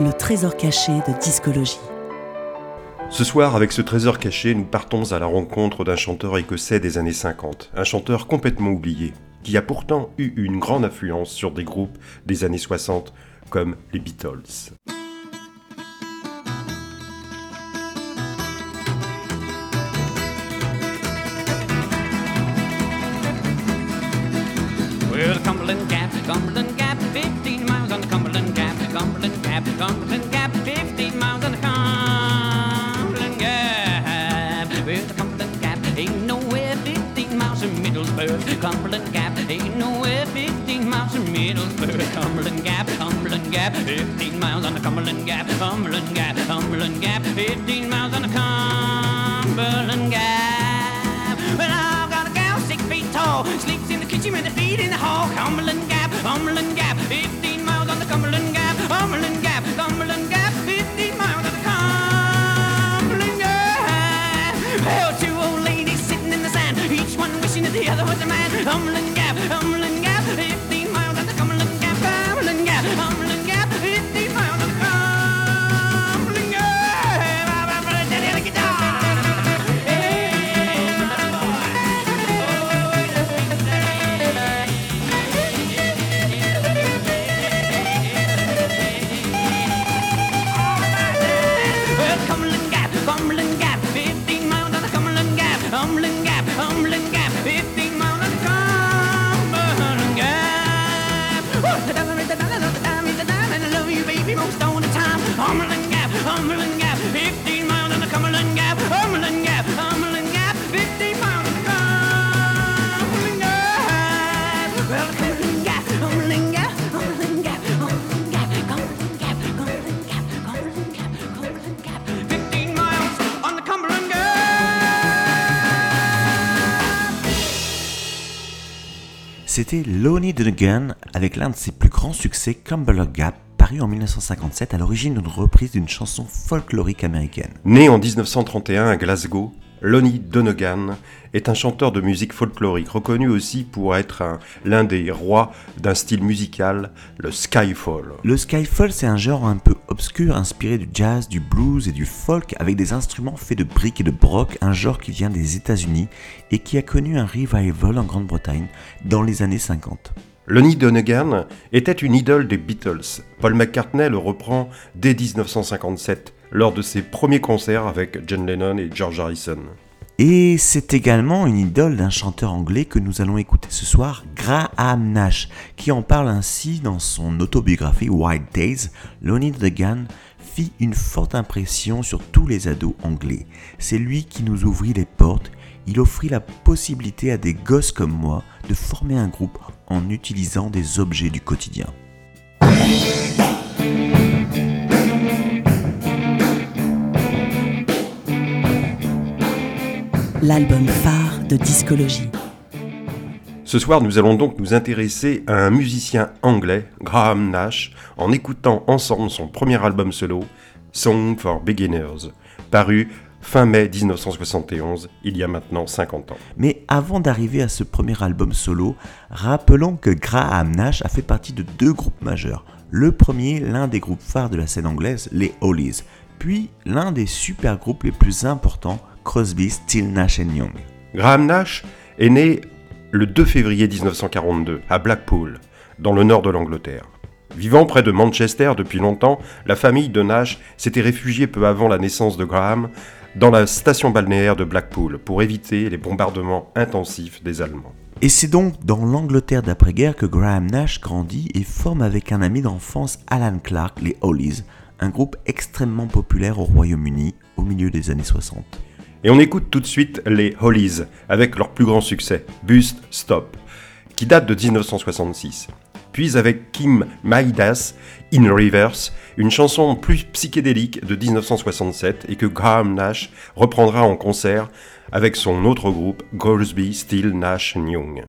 Le trésor caché de discologie. Ce soir, avec ce trésor caché, nous partons à la rencontre d'un chanteur écossais des années 50, un chanteur complètement oublié, qui a pourtant eu une grande influence sur des groupes des années 60 comme les Beatles. Well, the Cumberland Gap, Cumberland Cumberland Gap, 15 miles on the Cumberland Gap, Cumberland Gap, Cumberland Gap, 15 miles on the Cumberland Gap. Well, I've got a gal six feet tall, sleeps in the kitchen with her feet in the hall. Cumberland Gap, Cumberland Gap, 15 C'était Lonnie Donegan avec l'un de ses plus grands succès, Cumberland Gap, paru en 1957 à l'origine d'une reprise d'une chanson folklorique américaine. Né en 1931 à Glasgow, Lonnie Donegan est un chanteur de musique folklorique, reconnu aussi pour être un- l'un des rois d'un style musical, le skyfall. Le skyfall, c'est un genre un peu obscur inspiré du jazz, du blues et du folk avec des instruments faits de briques et de broc, un genre qui vient des États-Unis et qui a connu un revival en Grande-Bretagne dans les années 50. Lonnie Donegan était une idole des Beatles. Paul McCartney le reprend dès 1957 lors de ses premiers concerts avec John Lennon et George Harrison. Et c'est également une idole d'un chanteur anglais que nous allons écouter ce soir, Graham Nash, qui en parle ainsi dans son autobiographie White Days. Lonnie Donegan fit une forte impression sur tous les ados anglais. C'est lui qui nous ouvrit les portes. Il offrit la possibilité à des gosses comme moi de former un groupe en utilisant des objets du quotidien. L'album phare de discologie. Ce soir, nous allons donc nous intéresser à un musicien anglais, Graham Nash, en écoutant ensemble son premier album solo, Song for Beginners, paru Fin mai 1971, il y a maintenant 50 ans. Mais avant d'arriver à ce premier album solo, rappelons que Graham Nash a fait partie de deux groupes majeurs. Le premier, l'un des groupes phares de la scène anglaise, les Hollies, puis l'un des super groupes les plus importants, Crosby, Still Nash Young. Graham Nash est né le 2 février 1942 à Blackpool, dans le nord de l'Angleterre. Vivant près de Manchester depuis longtemps, la famille de Nash s'était réfugiée peu avant la naissance de Graham dans la station balnéaire de Blackpool pour éviter les bombardements intensifs des Allemands. Et c'est donc dans l'Angleterre d'après-guerre que Graham Nash grandit et forme avec un ami d'enfance Alan Clark les Hollies, un groupe extrêmement populaire au Royaume-Uni au milieu des années 60. Et on écoute tout de suite les Hollies avec leur plus grand succès, Bust Stop, qui date de 1966 puis avec Kim Maidas, In Reverse, une chanson plus psychédélique de 1967 et que Graham Nash reprendra en concert avec son autre groupe Goldsby, Still Nash Young.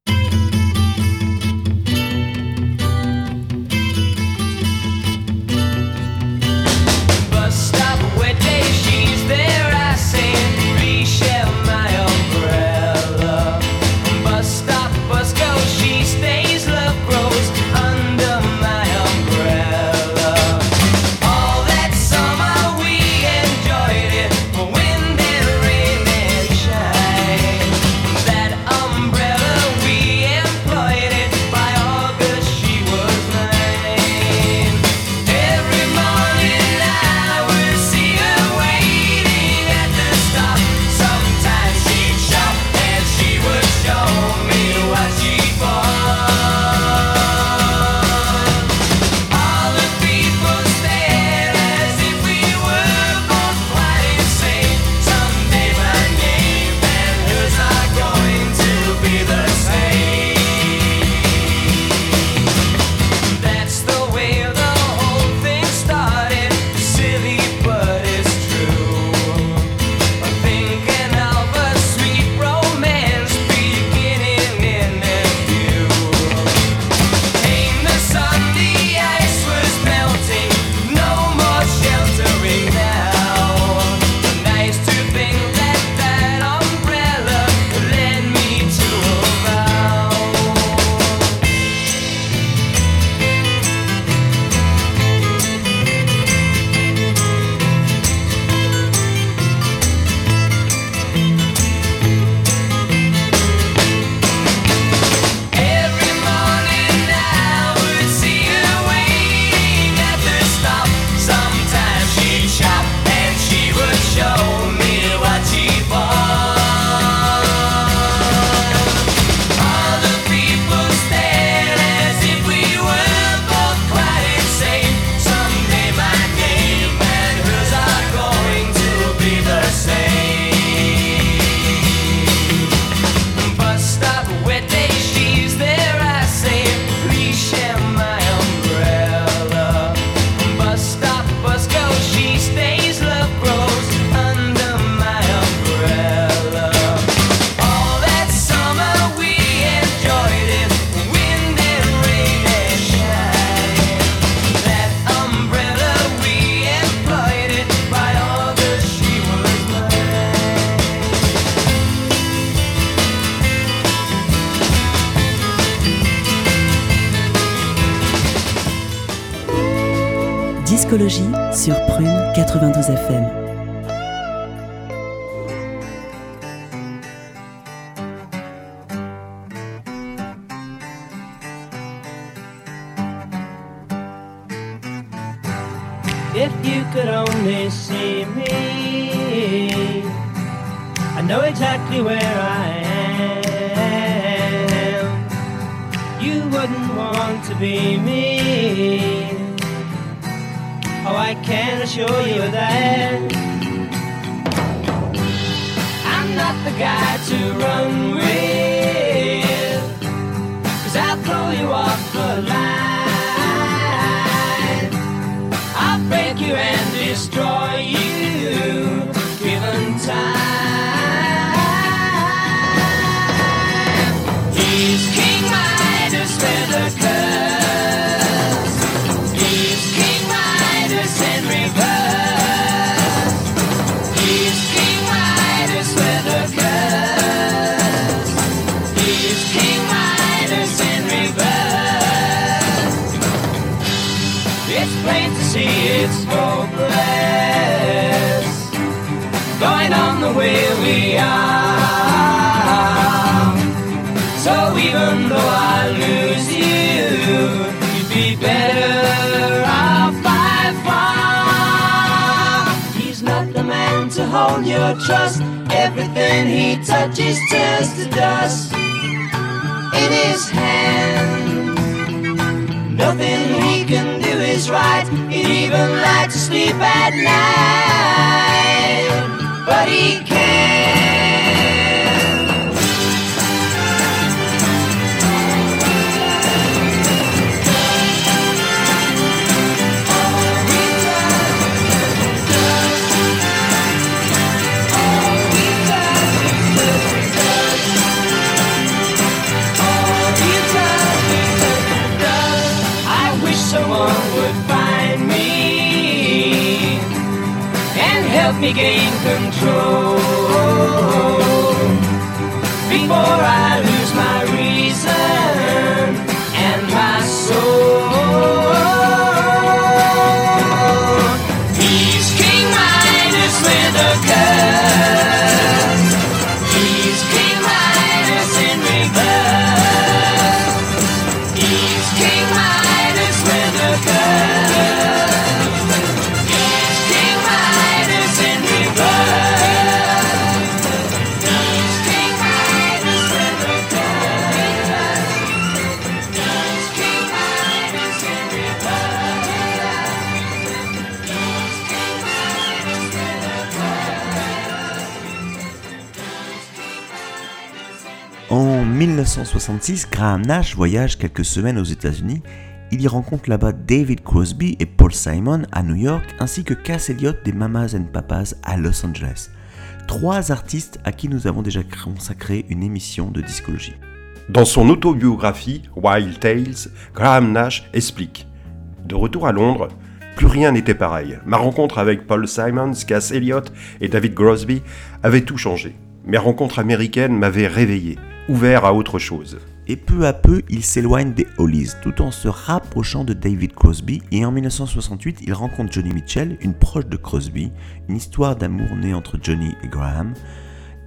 Prune 92 FM. King hold your trust. Everything he touches turns to dust in his hand. Nothing he can do is right. He'd even like to sleep at night, but he can't. Help me gain control before I lose my reason 1966, Graham Nash voyage quelques semaines aux États-Unis. Il y rencontre là-bas David Crosby et Paul Simon à New York, ainsi que Cass Elliot des Mamas and Papas à Los Angeles. Trois artistes à qui nous avons déjà consacré une émission de discologie. Dans son autobiographie Wild Tales, Graham Nash explique De retour à Londres, plus rien n'était pareil. Ma rencontre avec Paul Simons, Cass Elliot et David Crosby avait tout changé. Mes rencontres américaines m'avaient réveillé, ouvert à autre chose. Et peu à peu, il s'éloigne des Hollies tout en se rapprochant de David Crosby et en 1968, il rencontre Johnny Mitchell, une proche de Crosby, une histoire d'amour née entre Johnny et Graham.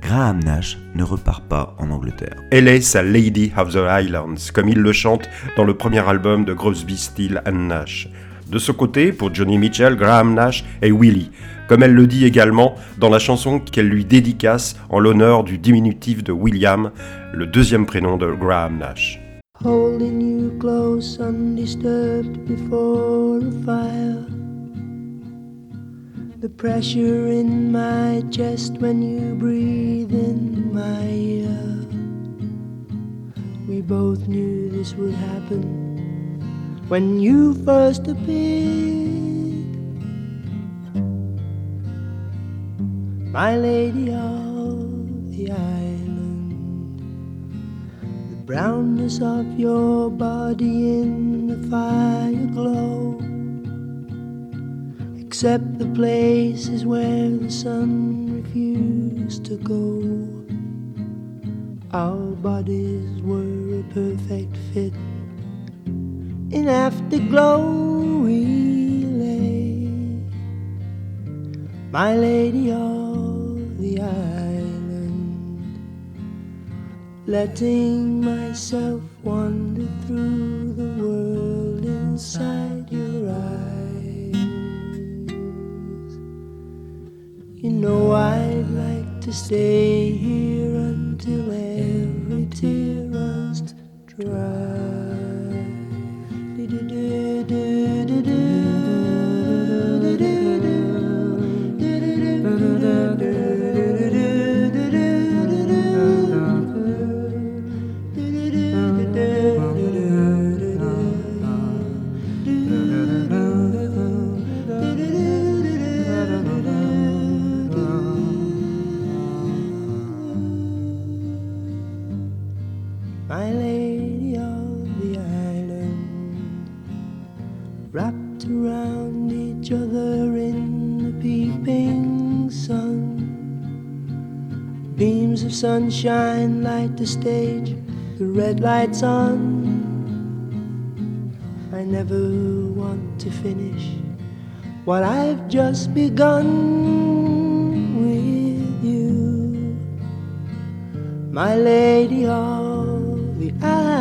Graham Nash ne repart pas en Angleterre. Elle est sa Lady of the Highlands, comme il le chante dans le premier album de Crosby, Still and Nash. De ce côté, pour Johnny Mitchell, Graham Nash est Willie, comme elle le dit également dans la chanson qu'elle lui dédicace en l'honneur du diminutif de William, le deuxième prénom de Graham Nash. Holding you close, undisturbed before the fire. The pressure in my chest when you breathe in my ear. We both knew this would happen when you first appeared. My lady of the island. The brownness of your body in the fire glow. Except the places where the sun refused to go. Our bodies were a perfect fit. In afterglow we lay. My lady of the island letting myself wander through the world inside your eyes. You know I'd like to stay here until every tear runs dry. Sunshine light the stage, the red lights on. I never want to finish what I've just begun with you, my lady of the island.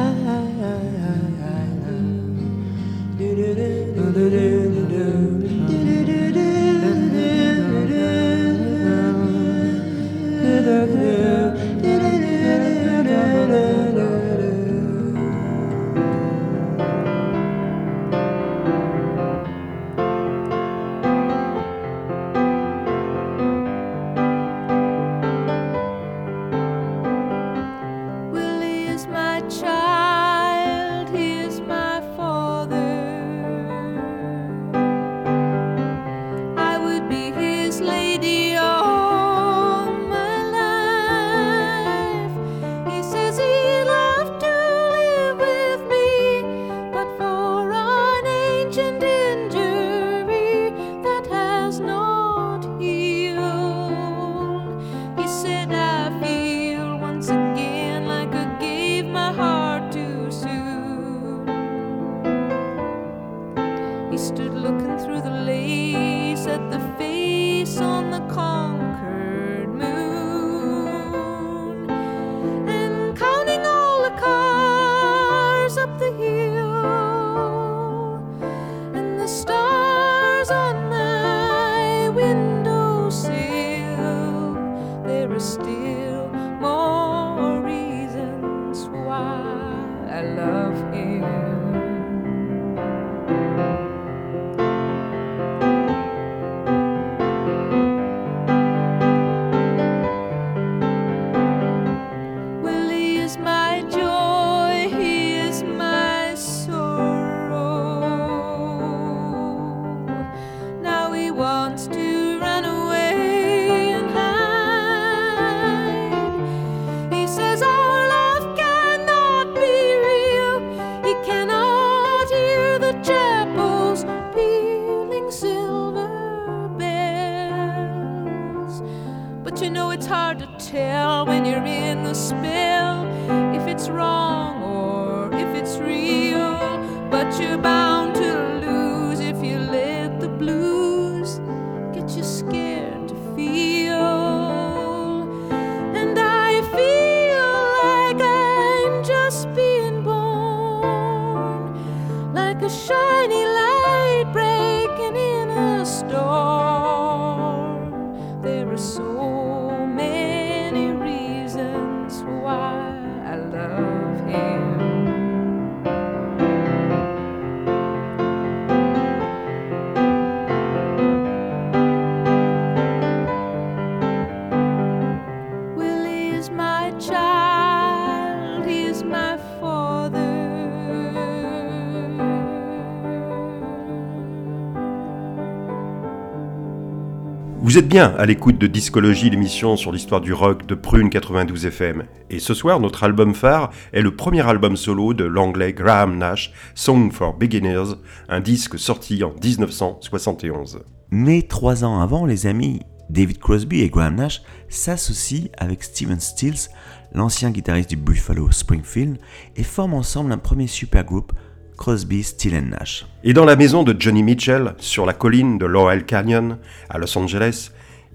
Bien à l'écoute de Discologie, l'émission sur l'histoire du rock de Prune 92 FM. Et ce soir, notre album phare est le premier album solo de l'anglais Graham Nash, Song for Beginners, un disque sorti en 1971. Mais trois ans avant, les amis David Crosby et Graham Nash s'associent avec Steven Stills, l'ancien guitariste du Buffalo Springfield, et forment ensemble un premier supergroupe, Crosby, Still Nash. Et dans la maison de Johnny Mitchell, sur la colline de Laurel Canyon, à Los Angeles,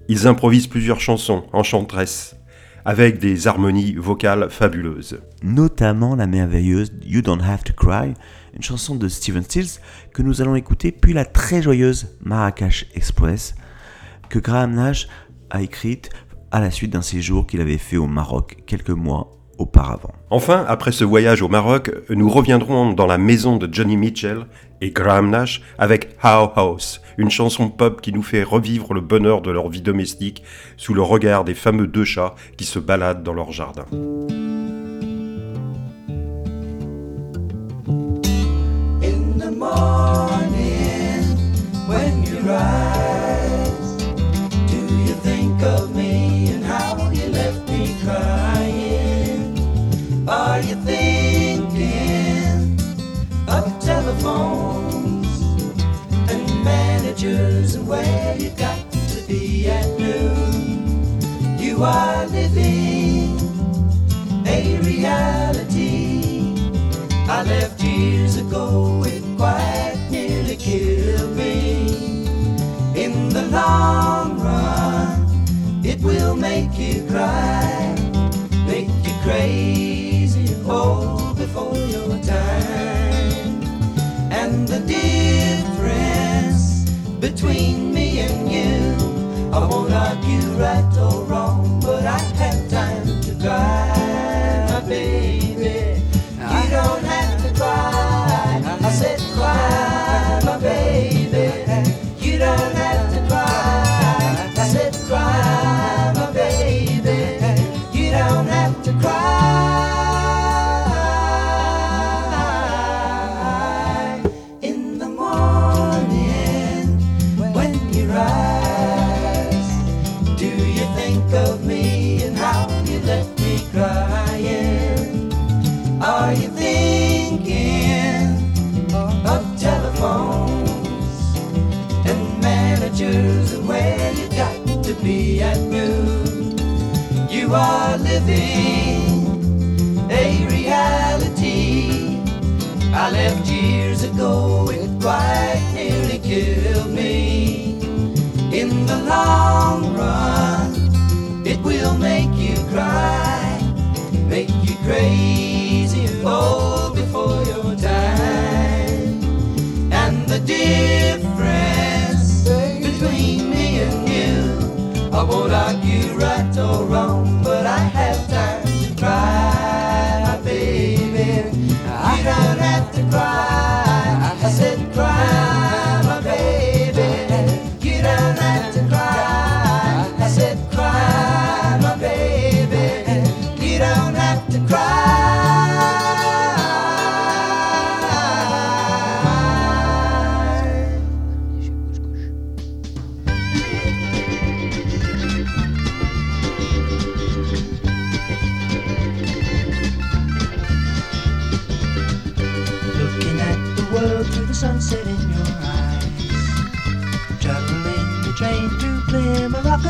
ils improvisent plusieurs chansons enchanteresses, avec des harmonies vocales fabuleuses. Notamment la merveilleuse You Don't Have to Cry, une chanson de Steven Stills que nous allons écouter, puis la très joyeuse Marrakech Express, que Graham Nash a écrite à la suite d'un séjour qu'il avait fait au Maroc quelques mois auparavant. Enfin, après ce voyage au Maroc, nous reviendrons dans la maison de Johnny Mitchell et Graham Nash avec How House, une chanson pop qui nous fait revivre le bonheur de leur vie domestique sous le regard des fameux deux chats qui se baladent dans leur jardin. Managers and where you got to be at noon? You are living a reality. I left years ago, it quite nearly killed me. In the long run, it will make you cry, make you crazy and old before your time. And the difference between me and you, I won't argue right or wrong, but I have time to cry, thinking of telephones and managers and where you got to be at noon. You are living a reality I left years ago. It quite nearly killed me. In the long run, it will make you cry. Make crazy and old before your time. And the difference between me and you, I won't argue right or wrong,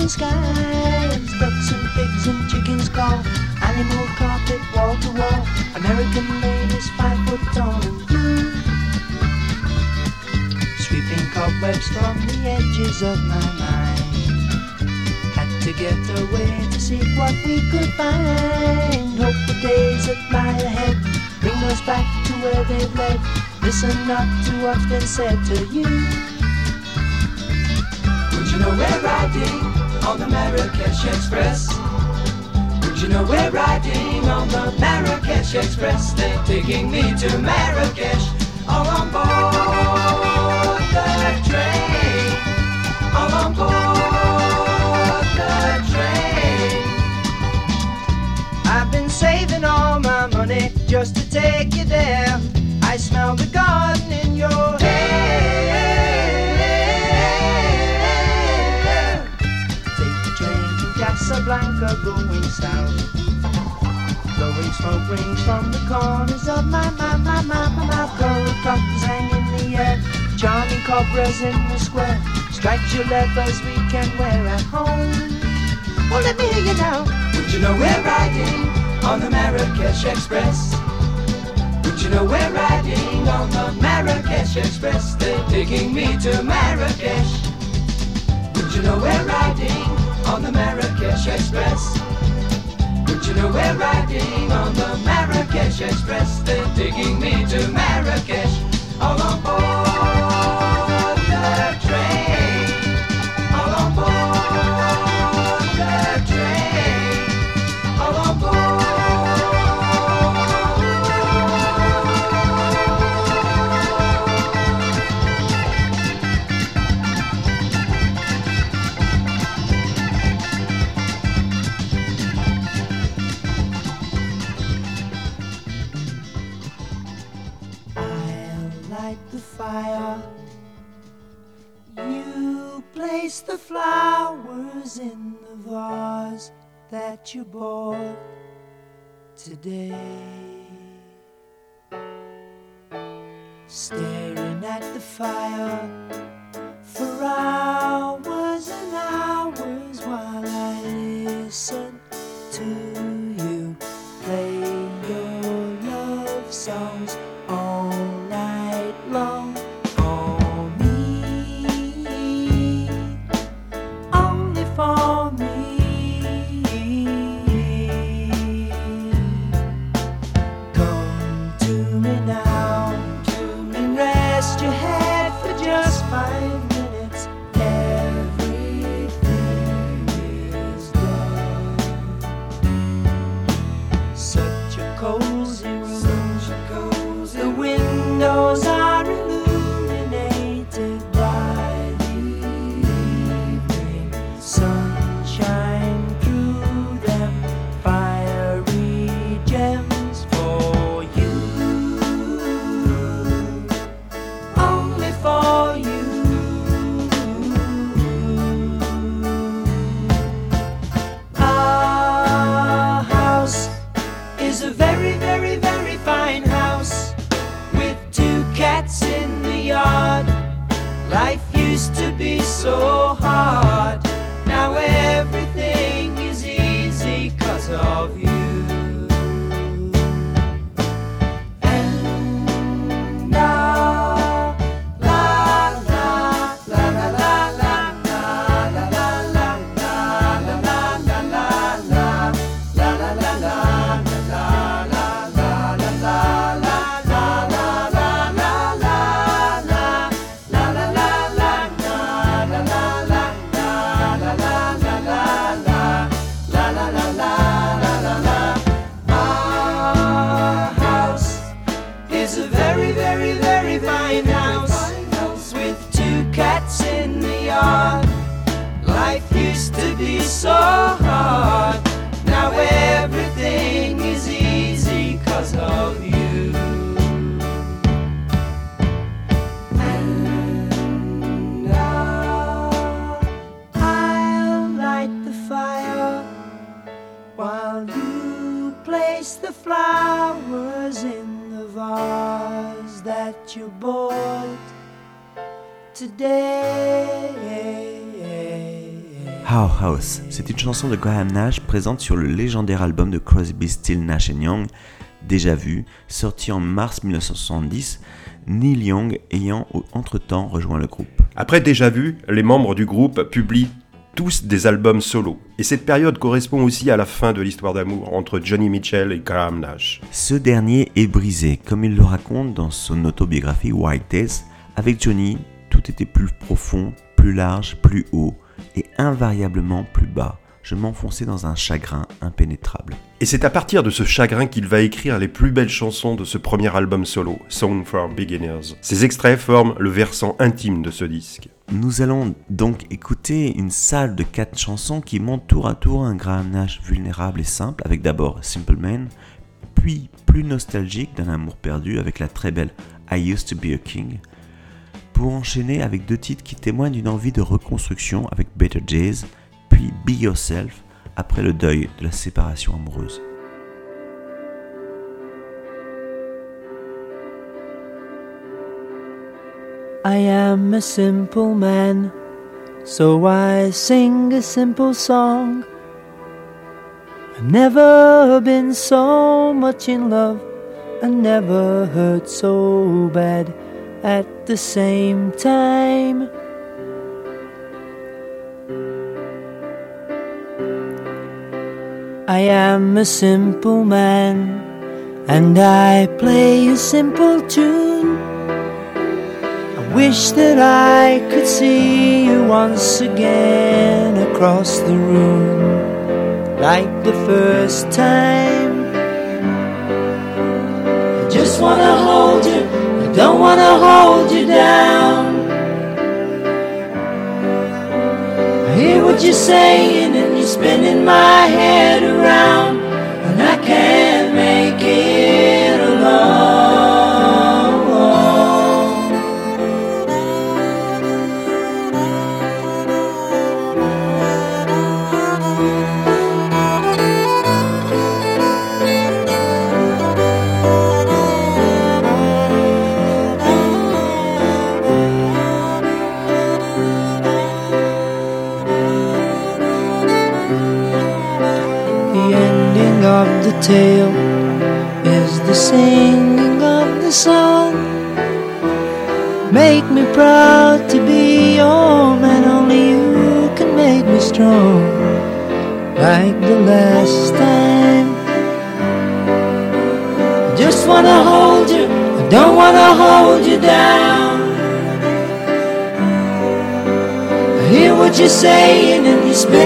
skies. Ducks and pigs and chickens call. Animal carpet wall to wall. American ladies five foot tall. Sweeping cobwebs from the edges of my mind. Had to get away to seek what we could find. Hope the days that lie ahead bring us back to where they've led. Listen not to what's been said to you. Would you know we're riding on the Marrakesh Express? Would you know we're riding on the Marrakesh Express? They're taking me to Marrakesh, all on board the train, all on board the train. I've been saving all my money just to take you there. I smell the garden in your hair. Casablanca going south. Blowing smoke rings from the corners of my, my, my, my, my mouth. Gold cocktails hang in the air. Charming cobras in the square. Stripes your leathers we can wear at home. Well, let me hear you now. Would you know we're riding on the Marrakesh Express? Would you know we're riding on the Marrakesh Express? They're taking me to Marrakesh. Would you know we're riding on the Marrakesh Express? Would you know we're riding on the Marrakesh Express? They're taking me to Marrakesh. All on board the flowers in the vase that you bought today. Staring at the fire so hard. Now everything is easy cause of you. And I'll, I'll light the fire while you place the flowers in the vase that you bought today. How House, c'est une chanson de Graham Nash présente sur le légendaire album de Crosby, Still, Nash Young, déjà vu, sorti en mars 1970, Neil Young ayant entre-temps rejoint le groupe. Après déjà vu, les membres du groupe publient tous des albums solo. Et cette période correspond aussi à la fin de l'histoire d'amour entre Johnny Mitchell et Graham Nash. Ce dernier est brisé, comme il le raconte dans son autobiographie White Days. Avec Johnny, tout était plus profond, plus large, plus haut, et invariablement plus bas. Je m'enfonçais dans un chagrin impénétrable. Et c'est à partir de ce chagrin qu'il va écrire les plus belles chansons de ce premier album solo, Song for Beginners. Ces extraits forment le versant intime de ce disque. Nous allons donc écouter une salle de quatre chansons qui montent tour à tour un Graham Nash vulnérable et simple, avec d'abord Simple Man, puis plus nostalgique d'un amour perdu avec la très belle I Used to Be a King, pour enchaîner avec deux titres qui témoignent d'une envie de reconstruction avec Better Days, puis Be Yourself après le deuil de la séparation amoureuse. I am a simple man, so I sing a simple song. I've never been so much in love, and never hurt so bad at the same time. I am a simple man, and I play a simple tune. I wish that I could see you once again across the room, like the first time. I just wanna hold don't wanna hold you down. I hear what you're saying, and you're spinning my head around, and I can't make it tale is the singing of the song. Make me proud to be your man, only you can make me strong. Like the last time. I just wanna hold you, I don't wanna hold you down. I hear what you're saying, and you're spinning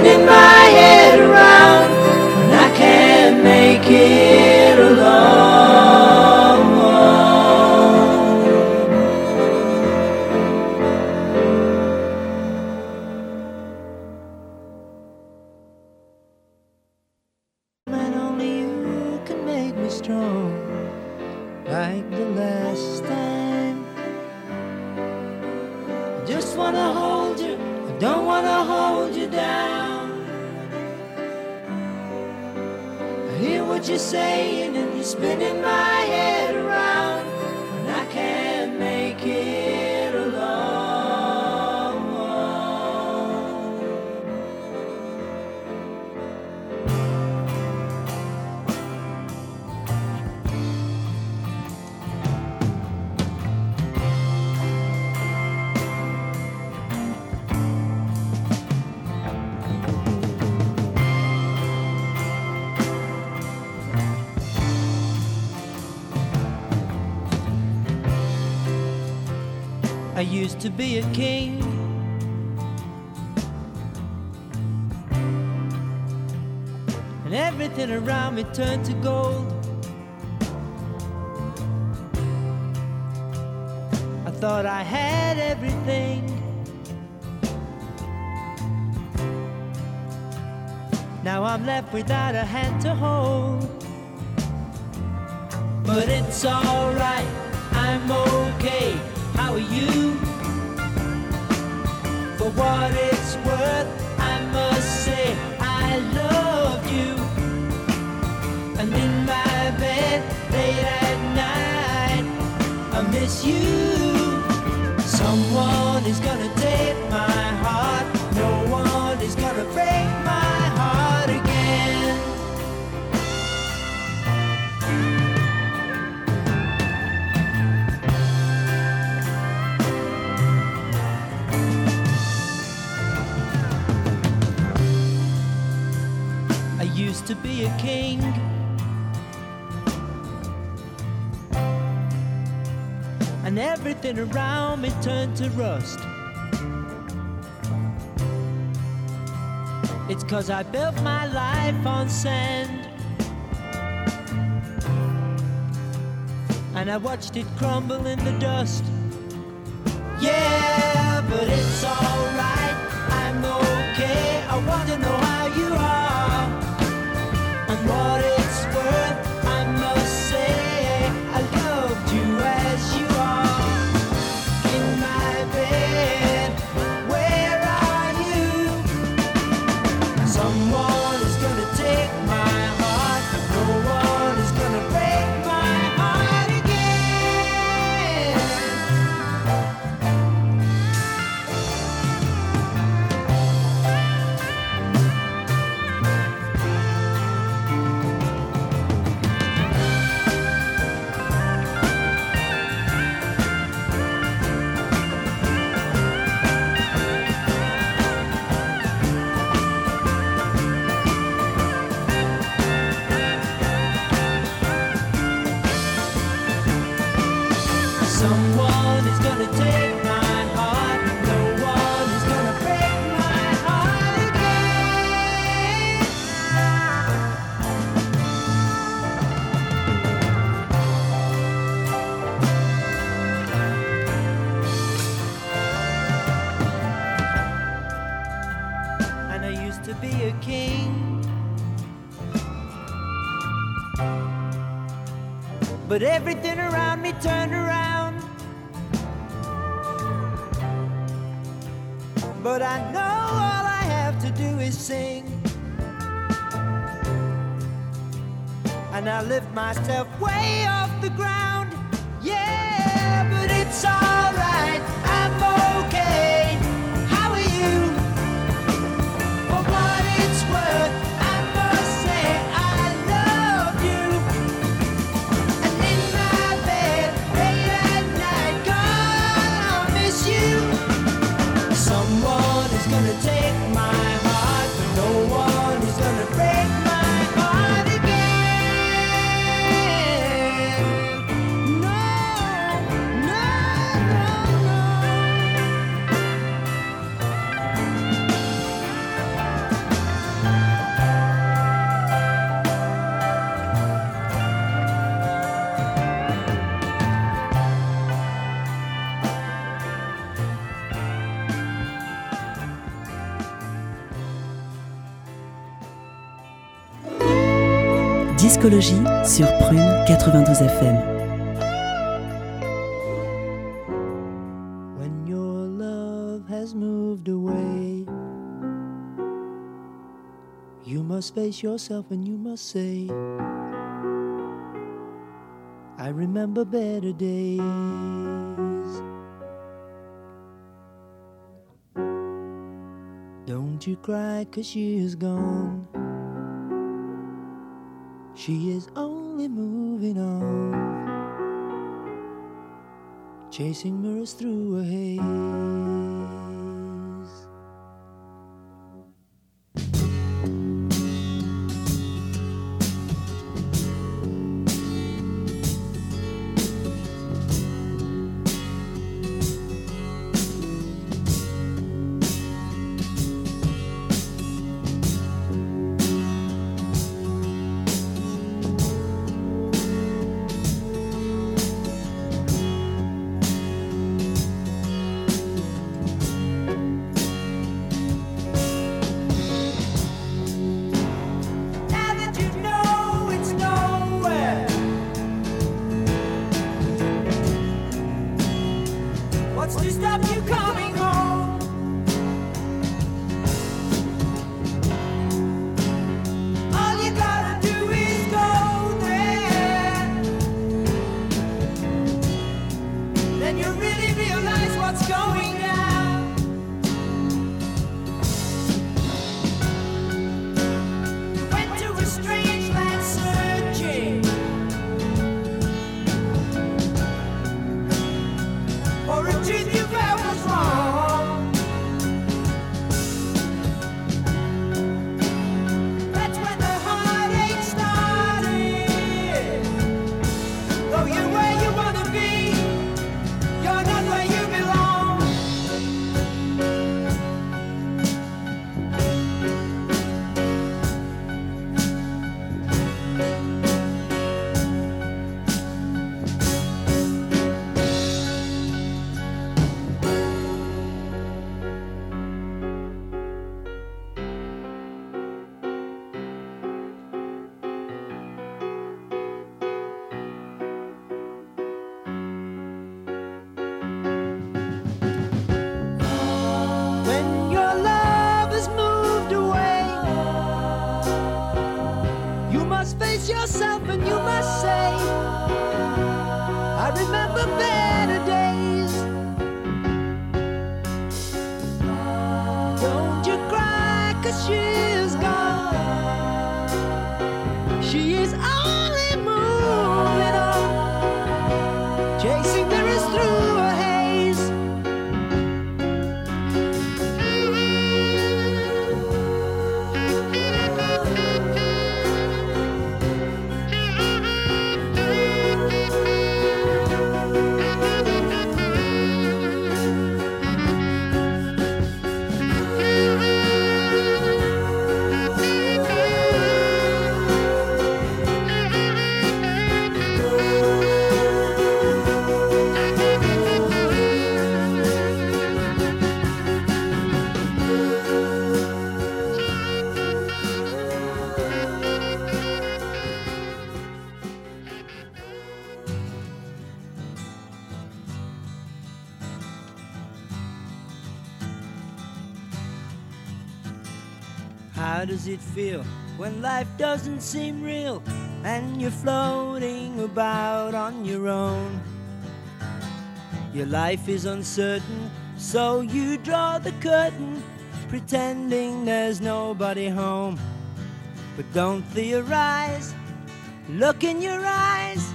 I miss you. Someone is gonna take my heart. No one is gonna break my heart again. I used to be a king. And everything around me turned to rust. It's cause I built my life on sand. And I watched it crumble in the dust. Yeah, but it's alright. But everything around me turned around. But I know all I have to do is sing. And I lift myself way off the ground. Sur Prune 92 FM. When your love has moved away, you must face yourself and you must say, I remember better days. Don't you cry, cause she is gone. She is only moving on, chasing mirrors through a haze. Doesn't seem real and you're floating about on your own? Your life is uncertain, so you draw the curtain, pretending there's nobody home. But don't theorize, look in your eyes.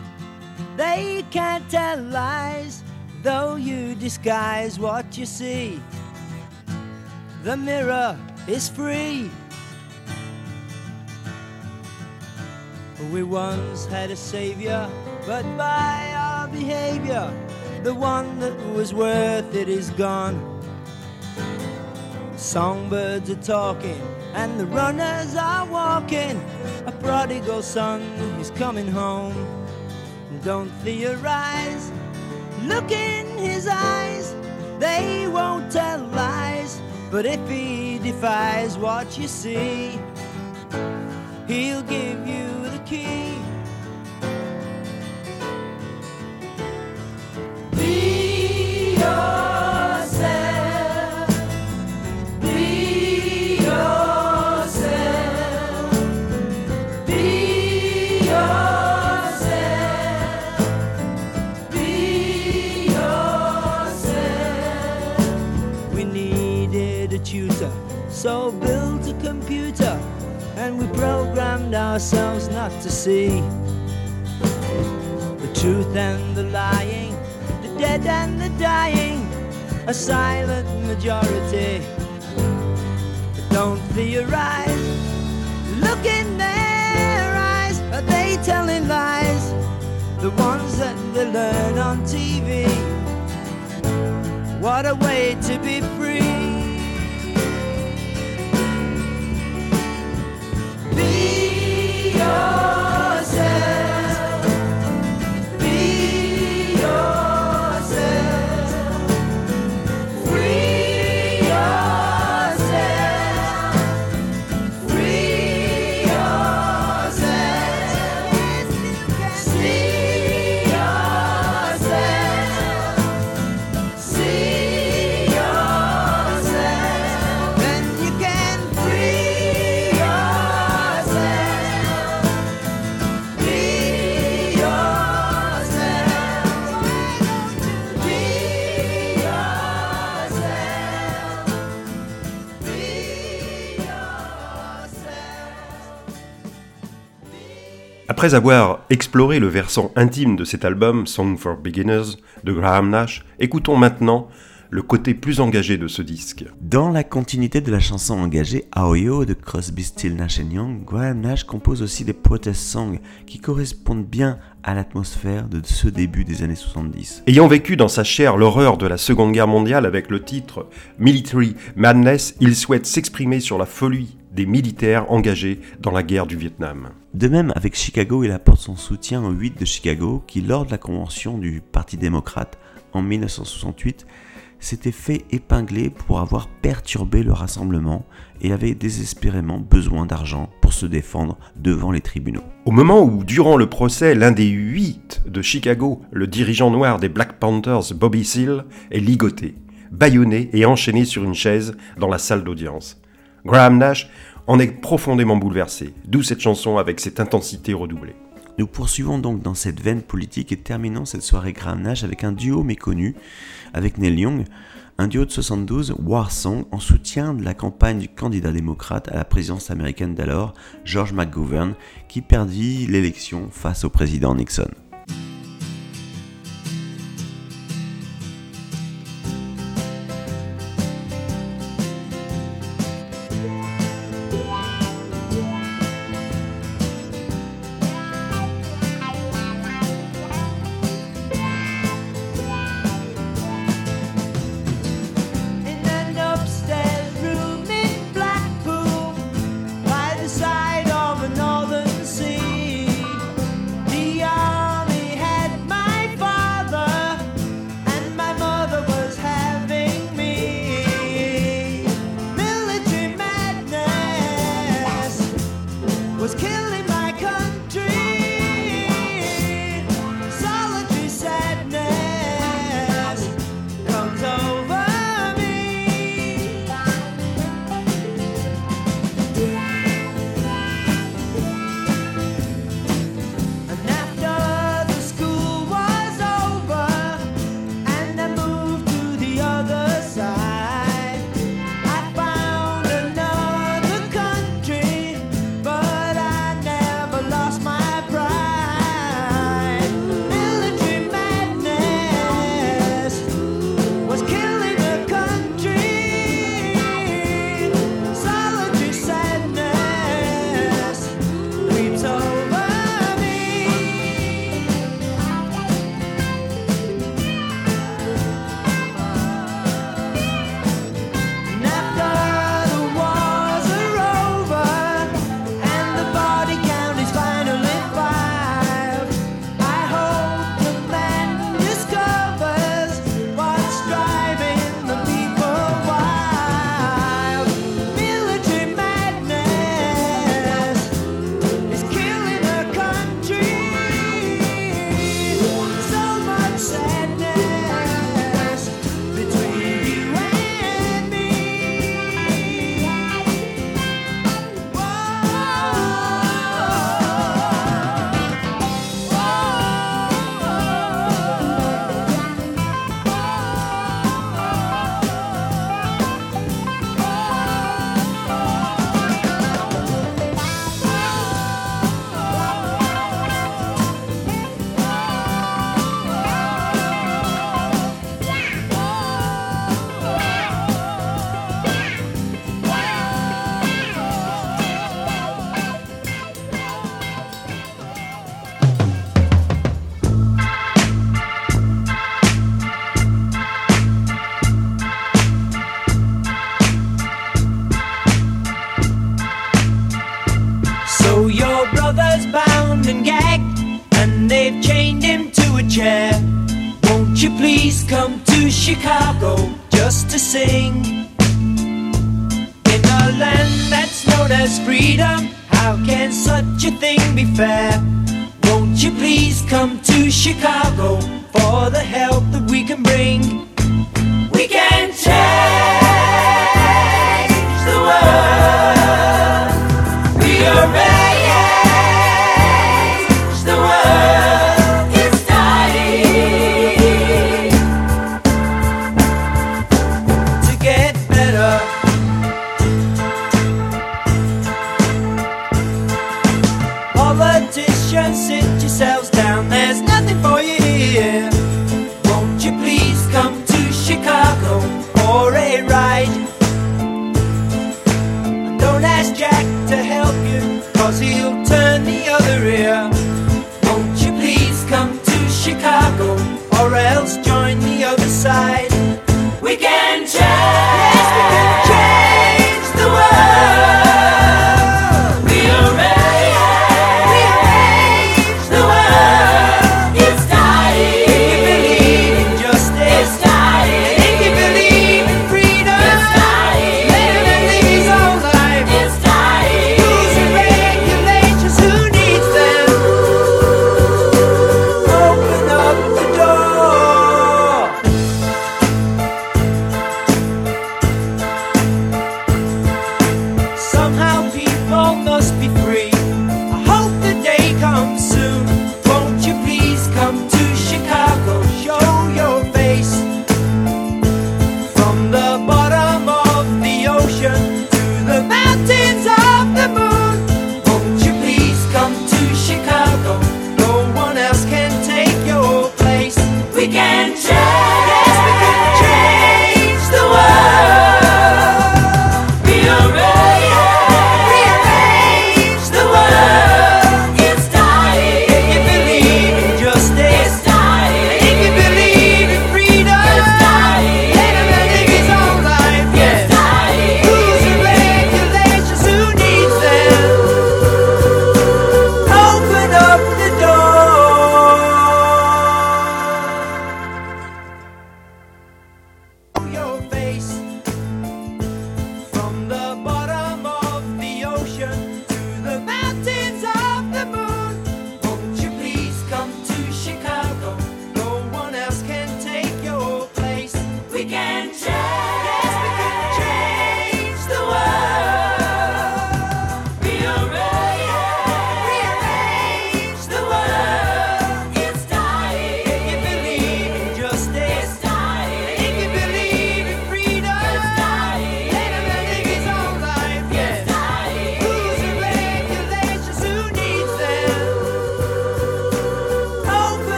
They can't tell lies, though you disguise what you see. The mirror is free. We once had a savior, but by our behavior, the one that was worth it is gone. Songbirds are talking, and the runners are walking. A prodigal son is coming home. Don't theorize, look in his eyes. They won't tell lies, but if he defies what you see, he'll give you key. Be yourself. Be yourself. Be yourself. Be yourself. We needed a tutor, so built a computer, and we programmed ourselves not to see the truth and the lying, the dead and the dying, a silent majority. But don't theorize, look in their eyes. Are they telling lies? The ones that they learn on TV. What a way to be free. Après avoir exploré le versant intime de cet album, Song for Beginners, de Graham Nash, écoutons maintenant le côté plus engagé de ce disque. Dans la continuité de la chanson engagée Aoyo de Crosby, Still Nash Young, Graham Nash compose aussi des protest songs qui correspondent bien à l'atmosphère de ce début des années 70. Ayant vécu dans sa chair l'horreur de la Seconde Guerre mondiale avec le titre Military Madness, il souhaite s'exprimer sur la folie des militaires engagés dans la guerre du Vietnam. De même, avec Chicago, il apporte son soutien aux 8 de Chicago qui, lors de la convention du Parti démocrate en 1968, s'était fait épingler pour avoir perturbé le rassemblement et avait désespérément besoin d'argent pour se défendre devant les tribunaux. Au moment où, durant le procès, l'un des huit de Chicago, le dirigeant noir des Black Panthers, Bobby Seale, est ligoté, bâillonné et enchaîné sur une chaise dans la salle d'audience. Graham Nash en est profondément bouleversé, d'où cette chanson avec cette intensité redoublée. Nous poursuivons donc dans cette veine politique et terminons cette soirée Graham Nash avec un duo méconnu avec Neil Young, un duo de 72, War Song, en soutien de la campagne du candidat démocrate à la présidence américaine d'alors, George McGovern, qui perdit l'élection face au président Nixon.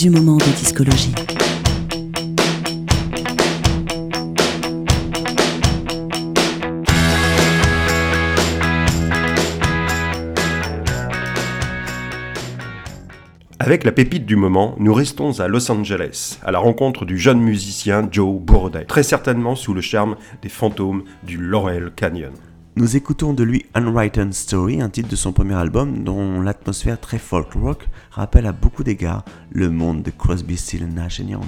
Du moment de discologie. Avec la pépite du moment, nous restons à Los Angeles, à la rencontre du jeune musicien Joe Bourdet, très certainement sous le charme des fantômes du Laurel Canyon. Nous écoutons de lui Unwritten Story, un titre de son premier album dont l'atmosphère très folk rock rappelle à beaucoup d'égards le monde de Crosby, Still Nash Young.